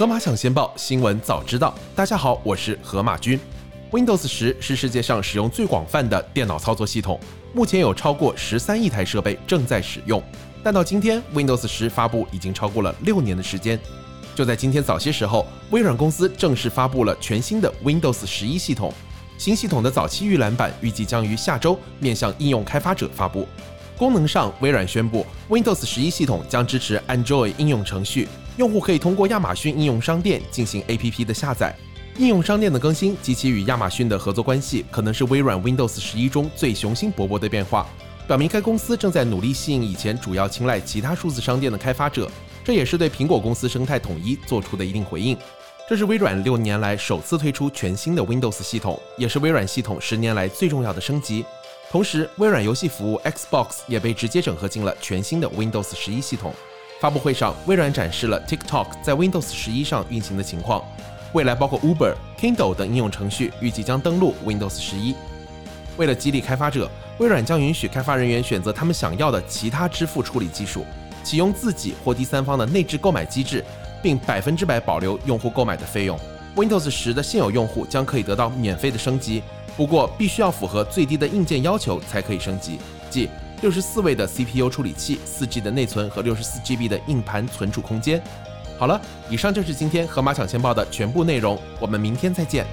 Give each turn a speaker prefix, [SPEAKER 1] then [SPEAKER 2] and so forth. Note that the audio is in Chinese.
[SPEAKER 1] 河马抢先报新闻早知道，大家好，我是河马君。Windows 十是世界上使用最广泛的电脑操作系统，目前有超过十三亿台设备正在使用。但到今天，Windows 十发布已经超过了六年的时间。就在今天早些时候，微软公司正式发布了全新的 Windows 十一系统。新系统的早期预览版预计将于下周面向应用开发者发布。功能上，微软宣布 Windows 十一系统将支持 Android 应用程序，用户可以通过亚马逊应用商店进行 APP 的下载。应用商店的更新及其与亚马逊的合作关系，可能是微软 Windows 十一中最雄心勃勃的变化，表明该公司正在努力吸引以前主要青睐其他数字商店的开发者。这也是对苹果公司生态统一做出的一定回应。这是微软六年来首次推出全新的 Windows 系统，也是微软系统十年来最重要的升级。同时，微软游戏服务 Xbox 也被直接整合进了全新的 Windows 十一系统。发布会上，微软展示了 TikTok 在 Windows 十一上运行的情况。未来包括 Uber、Kindle 等应用程序预计将登陆 Windows 十一。为了激励开发者，微软将允许开发人员选择他们想要的其他支付处理技术，启用自己或第三方的内置购买机制，并百分之百保留用户购买的费用。Windows 十的现有用户将可以得到免费的升级，不过必须要符合最低的硬件要求才可以升级，即六十四位的 CPU 处理器、四 G 的内存和六十四 GB 的硬盘存储空间。好了，以上就是今天河马抢先报的全部内容，我们明天再见。